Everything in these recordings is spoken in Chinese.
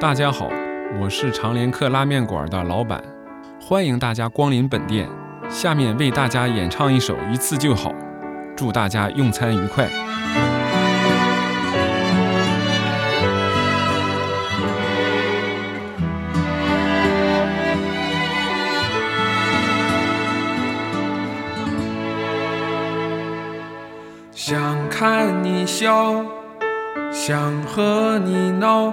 大家好，我是长联客拉面馆的老板，欢迎大家光临本店。下面为大家演唱一首《一次就好》，祝大家用餐愉快。想看你笑，想和你闹，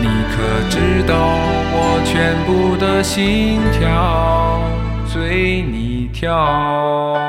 你可知道我全部的心跳随你跳？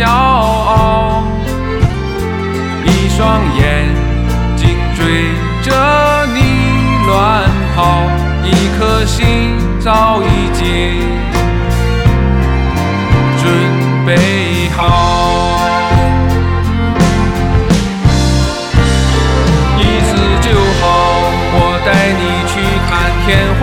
骄傲。一双眼睛追着你乱跑，一颗心早已经准备好。一次就好，我带你去看天荒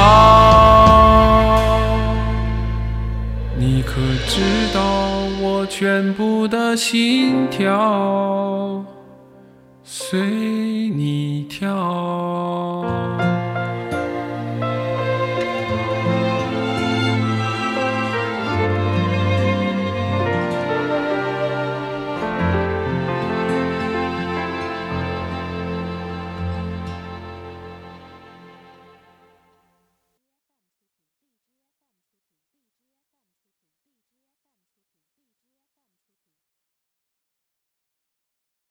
可知道我全部的心跳随你跳？